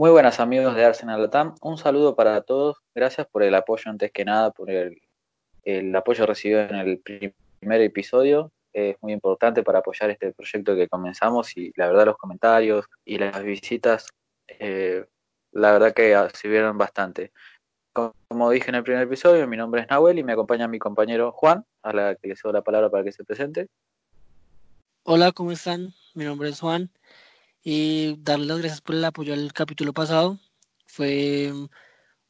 Muy buenas amigos de Arsenal Latam, un saludo para todos, gracias por el apoyo antes que nada, por el, apoyo recibido en el primer episodio, es muy importante para apoyar este proyecto que comenzamos y la verdad los comentarios y las visitas, eh, la verdad que sirvieron bastante. Como dije en el primer episodio, mi nombre es Nahuel y me acompaña mi compañero Juan, a la que le cedo la palabra para que se presente. Hola, ¿cómo están? Mi nombre es Juan y darles las gracias por el apoyo al capítulo pasado. Fue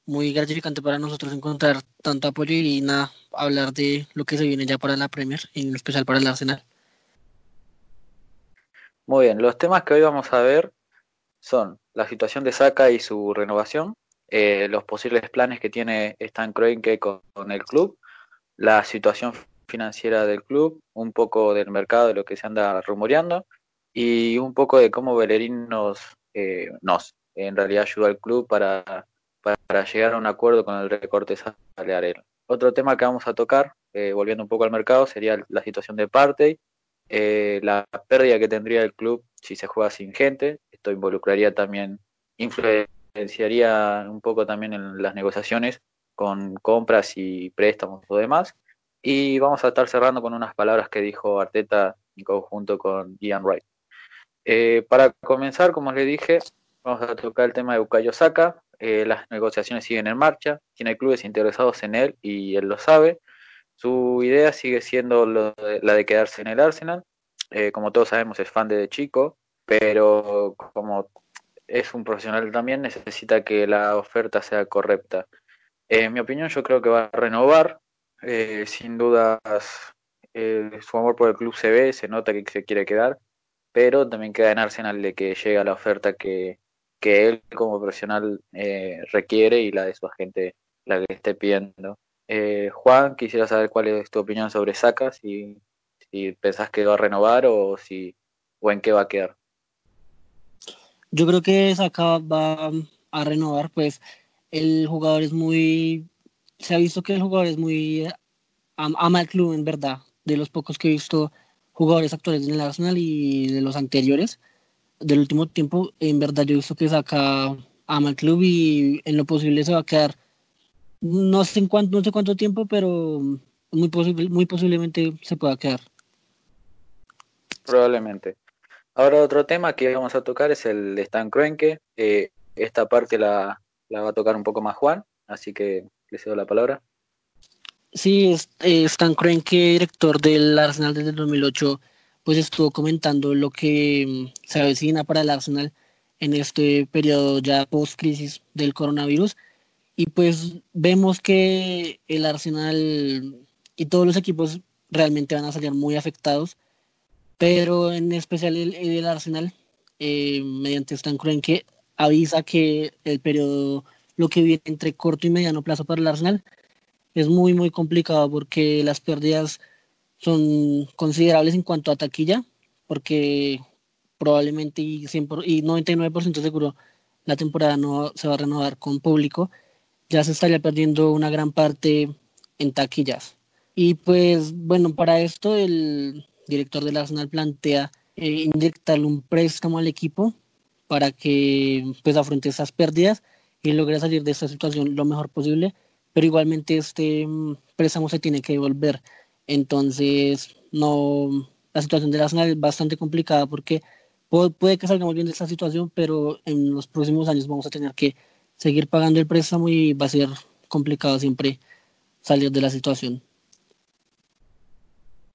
muy gratificante para nosotros encontrar tanto apoyo y nada, hablar de lo que se viene ya para la Premier, en especial para el Arsenal. Muy bien, los temas que hoy vamos a ver son la situación de Saka y su renovación, eh, los posibles planes que tiene Stan Kroenke con, con el club, la situación financiera del club, un poco del mercado de lo que se anda rumoreando y un poco de cómo Bellerín nos, eh, nos en realidad ayudó al club para, para, llegar a un acuerdo con el recorte salarial. Otro tema que vamos a tocar, eh, volviendo un poco al mercado, sería la situación de parte, eh, la pérdida que tendría el club si se juega sin gente. Esto involucraría también, influenciaría un poco también en las negociaciones con compras y préstamos o demás. Y vamos a estar cerrando con unas palabras que dijo Arteta en conjunto con Ian Wright. Eh, para comenzar, como les dije, vamos a tocar el tema de Bukayo Saka. Eh, las negociaciones siguen en marcha, tiene clubes interesados en él y él lo sabe. Su idea sigue siendo la de quedarse en el Arsenal. Eh, como todos sabemos, es fan de chico, pero como es un profesional también, necesita que la oferta sea correcta. En mi opinión, yo creo que va a renovar. sin dudas, su amor por el club se ve, se nota que se quiere quedar pero también queda en Arsenal de que llega la oferta que, él como profesional eh, requiere y la de su agente la que esté pidiendo. Eh, Juan, quisiera saber cuál es tu opinión sobre Saka, si, si pensás que va a renovar o, si, o en qué va a quedar. Yo creo que Saka va a renovar, pues el jugador es muy, se ha visto que el jugador es muy, ama el club en verdad, de los pocos que he visto jugadores actuales del Arsenal y de los anteriores del último tiempo, en verdad yo visto que saca ama el club y en lo posible se va a quedar no sé en cuánto, no sé cuánto tiempo, pero muy posible, muy posiblemente se pueda quedar. Probablemente. Ahora otro tema que vamos a tocar es el de Stan Kroenke. Eh, esta parte la, la va a tocar un poco más Juan, así que le cedo la palabra. Sí, eh, Stan Kroenke, director del Arsenal desde el 2008, pues estuvo comentando lo que mm, se avecina para el Arsenal en este periodo ya post-crisis del coronavirus. Y pues vemos que el Arsenal y todos los equipos realmente van a salir muy afectados, pero en especial el, Arsenal, eh, mediante Stan Kroenke, avisa que el periodo, lo que viene entre corto y mediano plazo para el Arsenal, es muy, muy complicado porque las pérdidas son considerables en cuanto a taquilla, porque probablemente y, 100%, y 99% seguro la temporada no se va a renovar con público, ya se estaría perdiendo una gran parte en taquillas. Y pues bueno, para esto el director del Arsenal plantea eh, inyectarle un préstamo al equipo para que pues afronte esas pérdidas y logre salir de esta situación lo mejor posible pero igualmente este mm, préstamo se tiene que devolver. Entonces, no, la situación de la zona es bastante complicada porque puede, que salgamos bien de esta situación, pero en los próximos años vamos a tener que seguir pagando el préstamo y va a ser complicado siempre salir de la situación.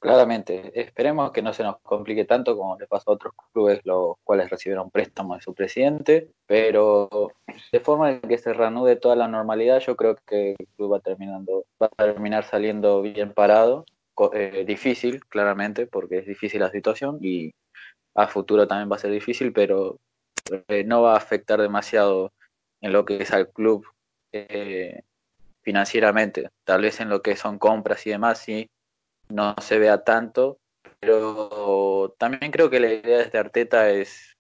Claramente, esperemos que no se nos complique tanto como le pasó a otros clubes, los cuales recibieron préstamos de su presidente, pero de forma que se reanude toda la normalidad, yo creo que el club va terminando, va a terminar saliendo bien parado, eh, difícil, claramente, porque es difícil la situación y a futuro también va a ser difícil, pero eh, no va a afectar demasiado en lo que es al club eh, financieramente, tal vez en lo que son compras y demás, sí no se vea tanto, pero también creo que la idea de este Arteta es,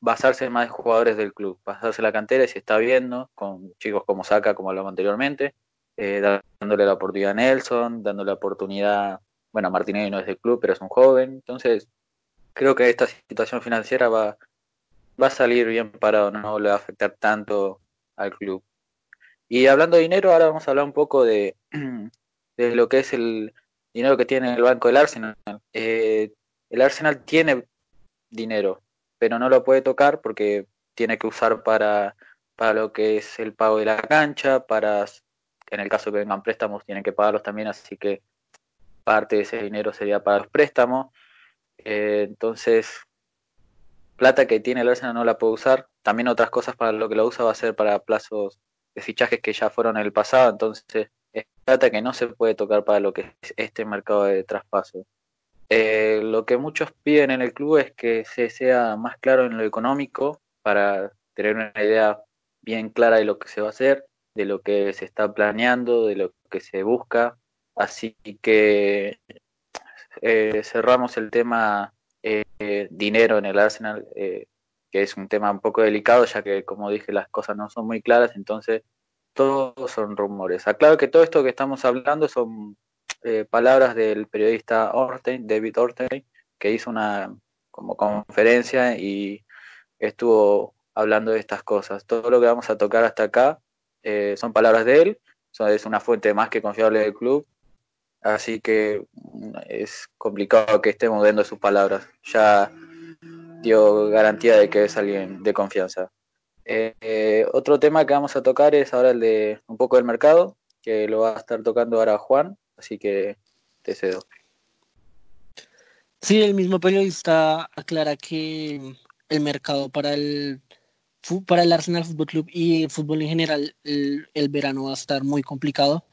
basarse en más jugadores del club, basarse en la cantera y se está viendo con chicos como Saca, como hablamos anteriormente, eh, dándole la oportunidad a Nelson, dándole la oportunidad, bueno, Martinelli no es del club, pero es un joven, entonces creo que esta situación financiera va, va a salir bien parado, no le va a afectar tanto al club. Y hablando de dinero, ahora vamos a hablar un poco de, de lo que es el dinero que tiene el banco del Arsenal. Eh, el Arsenal tiene dinero, pero no lo puede tocar porque tiene que usar para, para lo que es el pago de la cancha, para, en el caso que vengan préstamos, tienen que pagarlos también, así que parte de ese dinero sería para los préstamos. Eh, entonces, plata que tiene el Arsenal no la puede usar. También otras cosas para lo que lo usa va a ser para plazos de fichajes que ya fueron en el pasado. Entonces, es plata que no se puede tocar para lo que es este mercado de traspaso. Eh, lo que muchos piden en el club es que se sea más claro en lo económico para tener una idea bien clara de lo que se va a hacer, de lo que se está planeando, de lo que se busca. Así que eh, cerramos el tema eh, dinero en el Arsenal, que es un tema un poco delicado, ya que, como dije, las cosas no son muy claras, entonces todos son rumores. Aclaro que todo esto que estamos hablando son eh, palabras del periodista Ortein, David Ortein, que hizo una como conferencia y estuvo hablando de estas cosas. Todo lo que vamos a tocar hasta acá eh, son palabras de él, es una fuente más que confiable del club, así que mm, es complicado que estemos viendo sus palabras. Ya dio garantía de que es alguien de confianza. Eh, otro tema que vamos a tocar es ahora el de un poco del mercado, que lo va a estar tocando ahora Juan, así que te cedo. Sí, el mismo periodista aclara que el mercado para el para el Arsenal Fútbol Club y el fútbol en general el, verano va a estar muy complicado,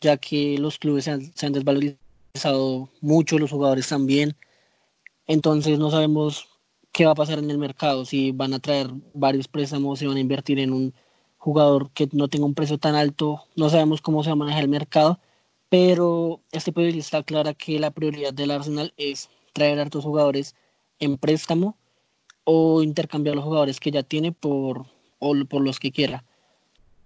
ya que los clubes se han, desvalorizado mucho, los jugadores también. Entonces no sabemos qué va a pasar en el mercado, si van a traer varios préstamos, si van a invertir en un jugador que no tenga un precio tan alto, no sabemos cómo se va a manejar el mercado pero este periodista aclara que la prioridad del Arsenal es traer a estos jugadores en préstamo o intercambiar los jugadores que ya tiene por, por los que quiera.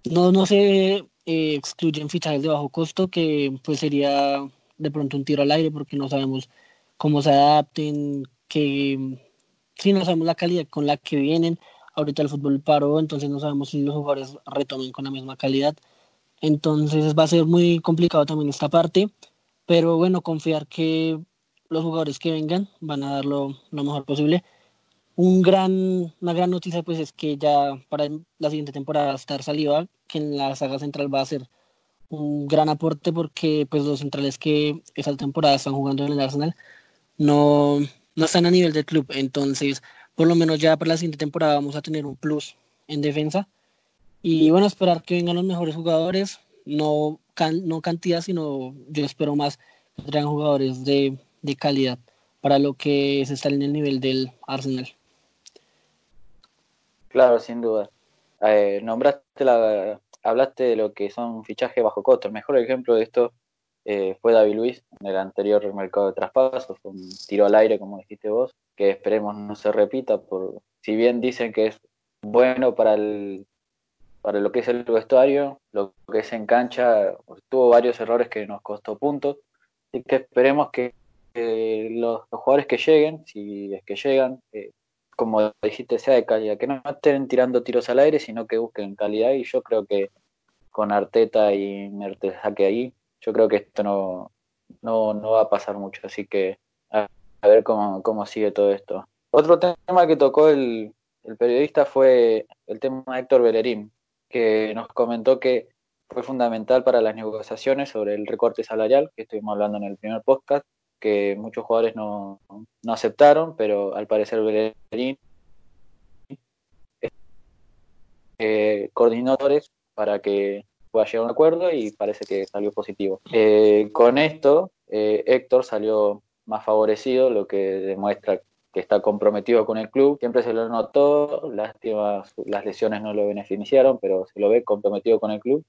No, no se eh, excluyen fichajes de bajo costo, que pues sería de pronto un tiro al aire porque no sabemos cómo se adapten, que si no sabemos la calidad con la que vienen. Ahorita el fútbol paró, entonces no sabemos si los jugadores retomen con la misma calidad. Entonces va a ser muy complicado también esta parte, pero bueno, confiar que los jugadores que vengan van a dar lo, mejor posible. Un gran, una gran noticia pues es que ya para la siguiente temporada estar Saliba, que en la saga central va a ser un gran aporte porque pues los centrales que esa temporada están jugando en el Arsenal no, no están a nivel del club, entonces por lo menos ya para la siguiente temporada vamos a tener un plus en defensa y bueno, esperar que vengan los mejores jugadores, no, no cantidad, sino yo espero más que traigan jugadores de, calidad para lo que es estar en el nivel del Arsenal. Claro, sin duda. Eh, nombraste la, hablaste de lo que son fichajes bajo costo. El mejor ejemplo de esto eh, fue David Luis en el anterior mercado de traspasos, un tiro al aire, como dijiste vos, que esperemos no se repita, por si bien dicen que es bueno para el para lo que es el vestuario, lo que es en cancha, tuvo varios errores que nos costó puntos. Así que esperemos que, los, jugadores que lleguen, si es que llegan, eh, como dijiste, sea de calidad, que no estén tirando tiros al aire, sino que busquen calidad. Y yo creo que con Arteta y Mertesaque ahí, yo creo que esto no, no, va a pasar mucho. Así que a, ver cómo, cómo sigue todo esto. Otro tema que tocó el, el periodista fue el tema de Héctor Bellerín, que nos comentó que fue fundamental para las negociaciones sobre el recorte salarial, que estuvimos hablando en el primer podcast, que muchos jugadores no, aceptaron, pero al parecer Bellerín eh, coordinadores para que pueda llegar a un acuerdo y parece que salió positivo. Eh, con esto, eh, Héctor salió más favorecido, lo que demuestra que está comprometido con el club. Siempre se lo notó, lástima, las lesiones no lo beneficiaron, pero se lo ve comprometido con el club.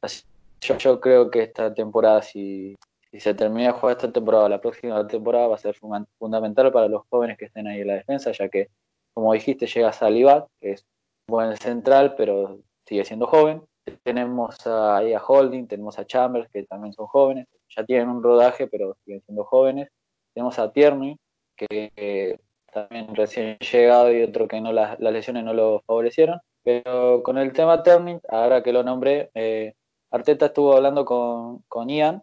yo, creo que esta temporada, si, si se termina de jugar esta temporada, la próxima temporada va a ser fundamental para los jóvenes que estén ahí en la defensa, ya que, como dijiste, llega Salibat, que es buen central, pero sigue siendo joven. Tenemos a Holding, tenemos a Chambers, que también son jóvenes, ya tienen un rodaje, pero siguen siendo jóvenes. Tenemos a Tierney, que también recién llegado y otro que no las, lesiones no lo favorecieron. Pero con el tema Turning, ahora que lo nombré, eh, Arteta estuvo hablando con, con Ian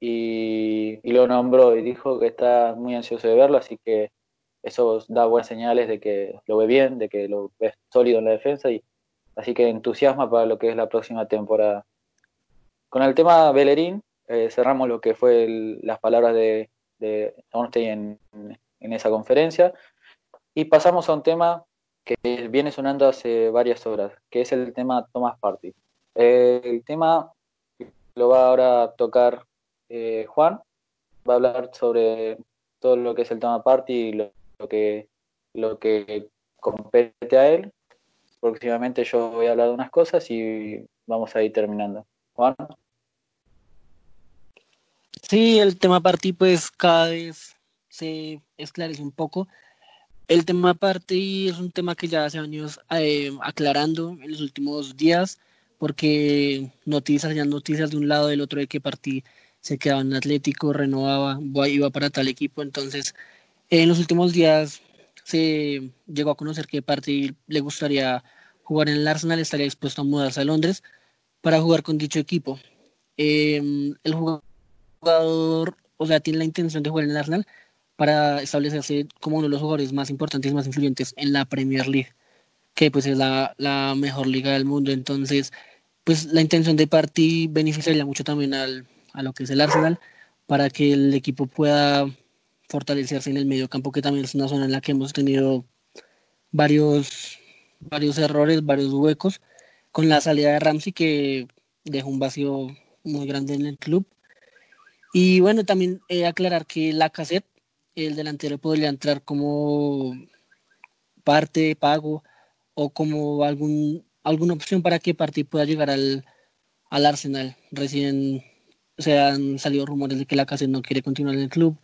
y, lo nombró y dijo que está muy ansioso de verlo, así que eso da buenas señales de que lo ve bien, de que lo ve sólido en la defensa y así que entusiasma para lo que es la próxima temporada. Con el tema Bellerín, eh, cerramos lo que fue las palabras de, de en, en esa conferencia y pasamos a un tema que viene sonando hace varias horas, que es el tema Thomas Party. el tema lo va ahora a tocar eh, Juan va a hablar sobre todo lo que es el tema party y lo, que lo que compete a él. Próximamente yo voy a hablar de unas cosas y vamos a ir terminando. Juan. Sí, el tema party pues cada vez se esclarece un poco. El tema party es un tema que ya hace años eh, aclarando en los últimos días porque noticias, ya noticias de un lado del otro de que party se quedaba en Atlético, renovaba, iba para tal equipo. Entonces, en los últimos días se llegó a conocer que parte le gustaría jugar en el Arsenal, estaría dispuesto a mudarse a Londres para jugar con dicho equipo. Em, el jugador, o sea, tiene la intención de jugar en el Arsenal para establecerse como uno de los jugadores más importantes y más influyentes en la Premier League, que pues es la, la mejor liga del mundo. Entonces, pues la intención de Party beneficiaría mucho también al, a lo que es el Arsenal para que el equipo pueda fortalecerse en el medio campo, que también es una zona en la que hemos tenido varios, varios errores, varios huecos, con la salida de Ramsey que dejó un vacío muy grande en el club. Y bueno, también aclarar que la cassette, el delantero podría entrar como parte pago o como algún, alguna opción para que Partey pueda llegar al, al Arsenal. Recién o sea, han salido rumores de que la casa no quiere continuar en el club.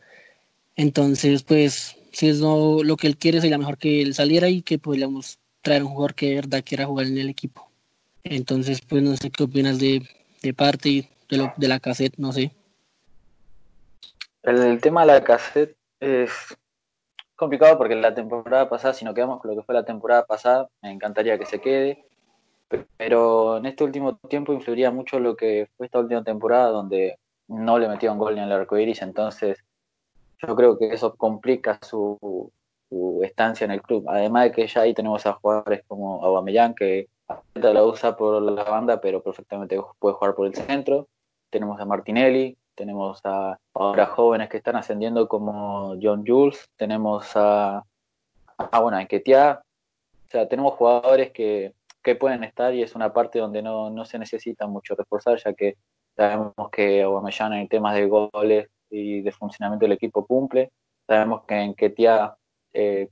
Entonces, pues, si es lo, lo que él quiere, sería mejor que él saliera y que podríamos traer un jugador que de verdad quiera jugar en el equipo. Entonces, pues, no sé qué opinas de, de parte de, lo, de la cassette, no sé. El, tema de la cassette es complicado porque la temporada pasada, si no quedamos con lo que fue la temporada pasada, me encantaría que se quede pero en este último tiempo influiría mucho lo que fue esta última temporada donde no le metieron gol ni el arco iris, entonces yo creo que eso complica su, estancia en el club. Además de que ya ahí tenemos a jugadores como Aubameyang que la usa por la banda, pero perfectamente puede jugar por el centro. Tenemos a Martinelli, tenemos a ahora jóvenes que están ascendiendo como John Jules, tenemos a, a bueno, a Enquetia. O sea, tenemos jugadores que que pueden estar y es una parte donde no, no se necesita mucho reforzar, ya que sabemos que Aubameyang en temas de goles y de funcionamiento del equipo cumple. Sabemos que en Ketia eh,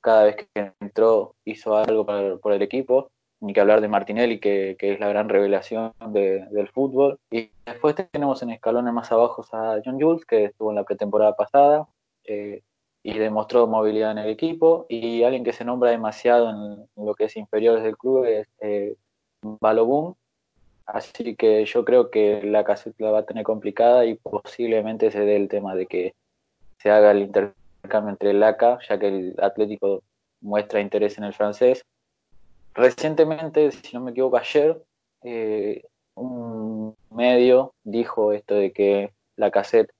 cada vez que entró hizo algo por el equipo, ni que hablar de Martinelli, que, es la gran revelación del fútbol. Y después tenemos en escalones más abajo a John Jules, que estuvo en la pretemporada pasada. Eh, y demostró movilidad en el equipo. Y alguien que se nombra demasiado en, lo que es inferiores del club es eh, Balogun. Así que yo creo que la caseta la va a tener complicada y posiblemente se dé el tema de que se haga el intercambio entre el ACA, ya que el Atlético muestra interés en el francés. Recientemente, si no me equivoco, ayer, eh, un medio dijo esto de que la cassette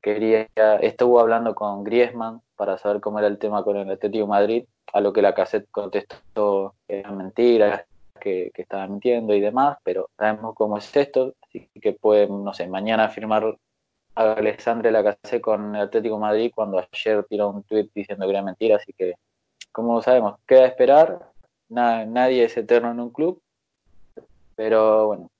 quería, estuvo hablando con Griezmann para saber cómo era el tema con el Atlético Madrid, a lo que la cassette contestó que eran mentiras, que, estaba mintiendo y demás, pero sabemos cómo es esto, así que puede, no sé, mañana firmar a Alexandre la cassette con el Atlético Madrid cuando ayer tiró un tweet diciendo que era mentira, así que como sabemos, queda esperar, nadie es eterno en un club, pero bueno,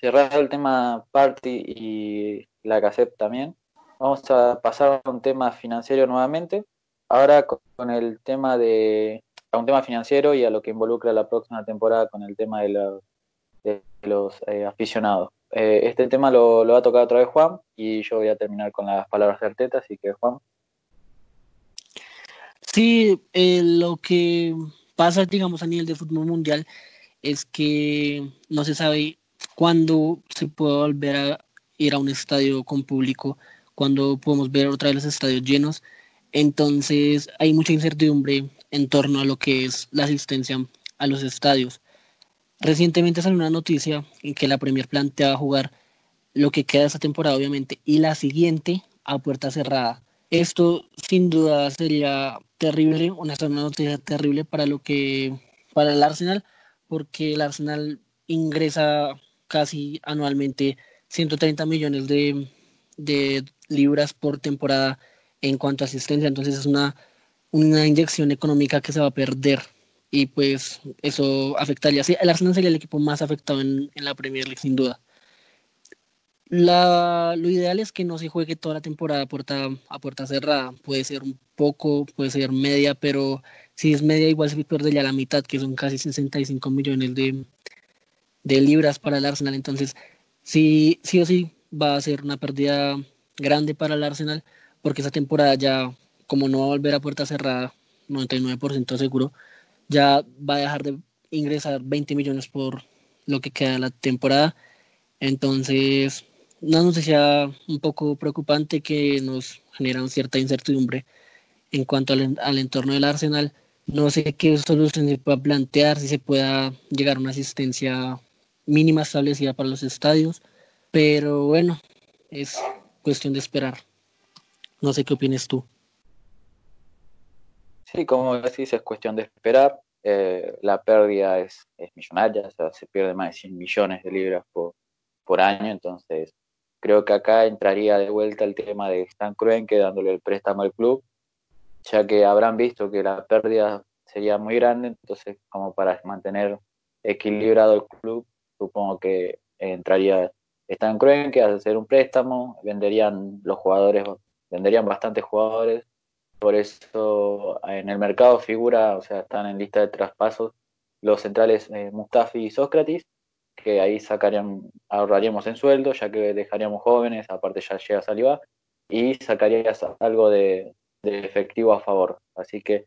cerrado el tema Party y la cassette también, Vamos a pasar a un tema financiero nuevamente. Ahora con el tema de a un tema financiero y a lo que involucra la próxima temporada con el tema de los, eh, aficionados. Eh, este tema lo, lo, va a tocar otra vez Juan y yo voy a terminar con las palabras de Arteta, así que Juan. Sí, eh, lo que pasa, digamos, a nivel de fútbol mundial es que no se sabe cuándo se puede volver a ir a un estadio con público cuando podemos ver otra vez los estadios llenos. Entonces hay mucha incertidumbre en torno a lo que es la asistencia a los estadios. Recientemente salió una noticia en que la Premier plantea jugar lo que queda de esta temporada, obviamente, y la siguiente a puerta cerrada. Esto sin duda sería terrible, una, noticia terrible para lo que para el Arsenal, porque el Arsenal ingresa casi anualmente 130 millones de, de libras por temporada en cuanto a asistencia, entonces es una, una inyección económica que se va a perder y pues eso afectaría. Sí, el Arsenal sería el equipo más afectado en, en la Premier League, sin duda. La, lo ideal es que no se juegue toda la temporada a puerta, a puerta cerrada. Puede ser un poco, puede ser media, pero si es media igual se perdería la mitad, que son casi 65 millones de, de libras para el Arsenal. Entonces, sí, sí o sí va a ser una pérdida grande para el Arsenal, porque esa temporada ya, como no va a volver a puerta cerrada, 99% seguro, ya va a dejar de ingresar 20 millones por lo que queda de la temporada. Entonces, una noticia un poco preocupante que nos genera cierta incertidumbre en cuanto al, entorno del Arsenal. No sé qué solución se pueda plantear, si se pueda llegar a una asistencia mínima establecida para los estadios, pero bueno, es cuestión de esperar. No sé qué opinas tú. Sí, como decís, es cuestión de esperar. Eh, la pérdida es, millonaria, o sea, se pierde más de 100 millones de libras por, por año, entonces Creo que acá entraría de vuelta el tema de Stan Kroenke dándole el préstamo al club, ya que habrán visto que la pérdida sería muy grande, entonces como para mantener equilibrado el club, supongo que entraría Stan Kroenke a hacer un préstamo, venderían los jugadores, venderían bastantes jugadores, por eso en el mercado figura, o sea, están en lista de traspasos los centrales eh, Mustafi y Sócrates, que ahí sacarían, ahorraríamos en sueldo, ya que dejaríamos jóvenes, aparte ya llega Saliba, y sacarías algo de, efectivo a favor. Así que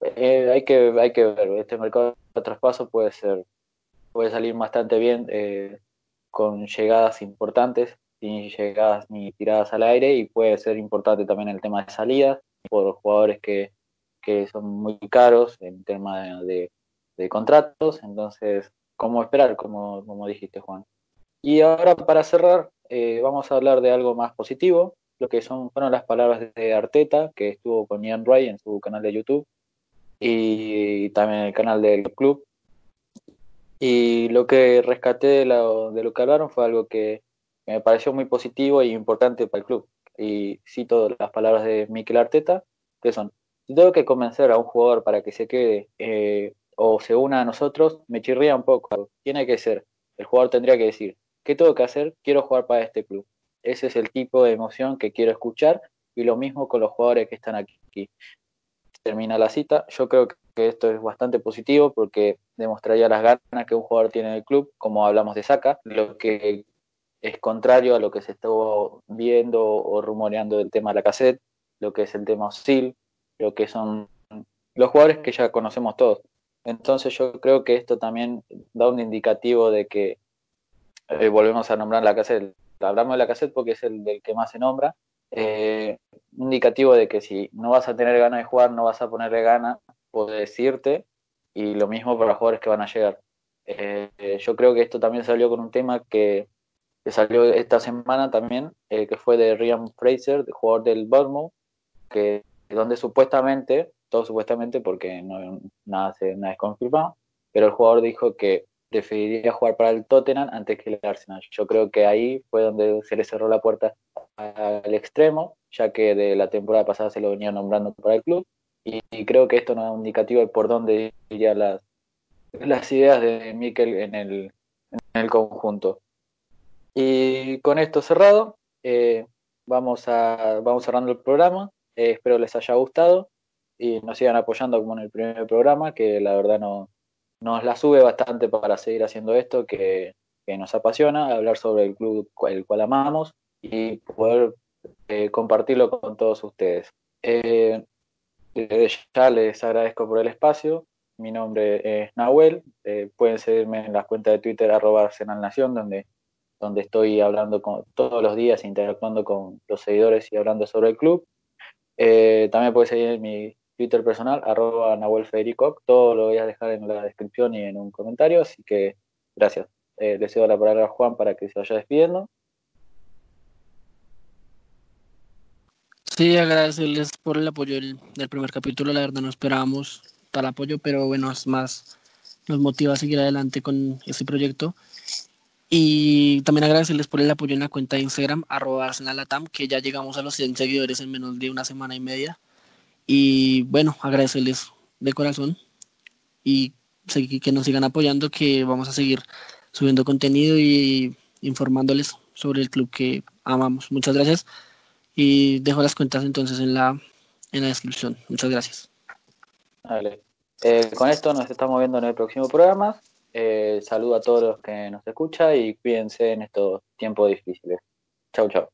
eh, hay que hay que ver, este mercado de traspaso puede ser, puede salir bastante bien eh, con llegadas importantes, sin llegadas ni tiradas al aire, y puede ser importante también el tema de salidas, por jugadores que, que son muy caros en tema de, de contratos, entonces como esperar, como, como dijiste, Juan. Y ahora para cerrar, eh, vamos a hablar de algo más positivo, lo que son, fueron las palabras de Arteta, que estuvo con Ian Ray en su canal de YouTube y también el canal del club. Y lo que rescaté de lo, de lo que hablaron fue algo que me pareció muy positivo y importante para el club. Y cito las palabras de Mikel Arteta, que son, si tengo que convencer a un jugador para que se quede eh, o se una a nosotros, me chirría un poco. Tiene que ser, el jugador tendría que decir, ¿qué tengo que hacer? Quiero jugar para este club. Ese es el tipo de emoción que quiero escuchar y lo mismo con los jugadores que están aquí. Termina la cita. Yo creo que esto es bastante positivo porque demostraría las ganas que un jugador tiene en el club, como hablamos de Saca, lo que es contrario a lo que se estuvo viendo o rumoreando del tema de la cassette, lo que es el tema Osil, lo que son los jugadores que ya conocemos todos. Entonces yo creo que esto también da un indicativo de que eh, volvemos a nombrar la cassette. Hablamos de la cassette porque es el del que más se nombra. Eh, un indicativo de que si no vas a tener ganas de jugar, no vas a ponerle ganas, puedes irte. Y lo mismo para los jugadores que van a llegar. Eh, yo creo que esto también salió con un tema que, salió esta semana también, que fue de Ryan Fraser, jugador del Bournemouth, que donde supuestamente todo supuestamente porque no, nada, se, nada es confirmado, pero el jugador dijo que preferiría jugar para el Tottenham antes que el Arsenal. Yo creo que ahí fue donde se le cerró la puerta al extremo, ya que de la temporada pasada se lo venía nombrando para el club, y, creo que esto da un indicativo de por dónde irían las, las ideas de Mikel en el, en el conjunto. Y con esto cerrado, eh, vamos, a, vamos cerrando el programa. Eh, espero les haya gustado y nos sigan apoyando como en el primer programa, que la verdad no, nos la sube bastante para seguir haciendo esto, que, nos apasiona, hablar sobre el club el cual amamos y poder eh, compartirlo con todos ustedes. Eh, ya les agradezco por el espacio. Mi nombre es Nahuel. Eh, pueden seguirme en la cuenta de Twitter arroba Arsenal Nación, donde, donde estoy hablando con, todos los días, interactuando con los seguidores y hablando sobre el club. Eh, también puedes seguir mi Twitter personal, arroba Nahuel Federico. Todo lo voy a dejar en la descripción y en un comentario, así que gracias. Eh, le cedo la palabra a Juan para que se vaya despidiendo. Sí, agradecerles por el apoyo del, primer capítulo. La verdad no esperábamos tal apoyo, pero bueno, es más, nos motiva a seguir adelante con este proyecto. Y también agradecerles por el apoyo en la cuenta de Instagram, arroba que ya llegamos a los 100 seguidores en menos de una semana y media. Y bueno, agradecerles de corazón y que nos sigan apoyando, que vamos a seguir subiendo contenido y informándoles sobre el club que amamos. Muchas gracias y dejo las cuentas entonces en la, en la descripción. Muchas gracias. Vale. Eh, con esto nos estamos viendo en el próximo programa. Eh, saludo a todos los que nos escuchan y cuídense en estos tiempos difíciles. Chau, chau.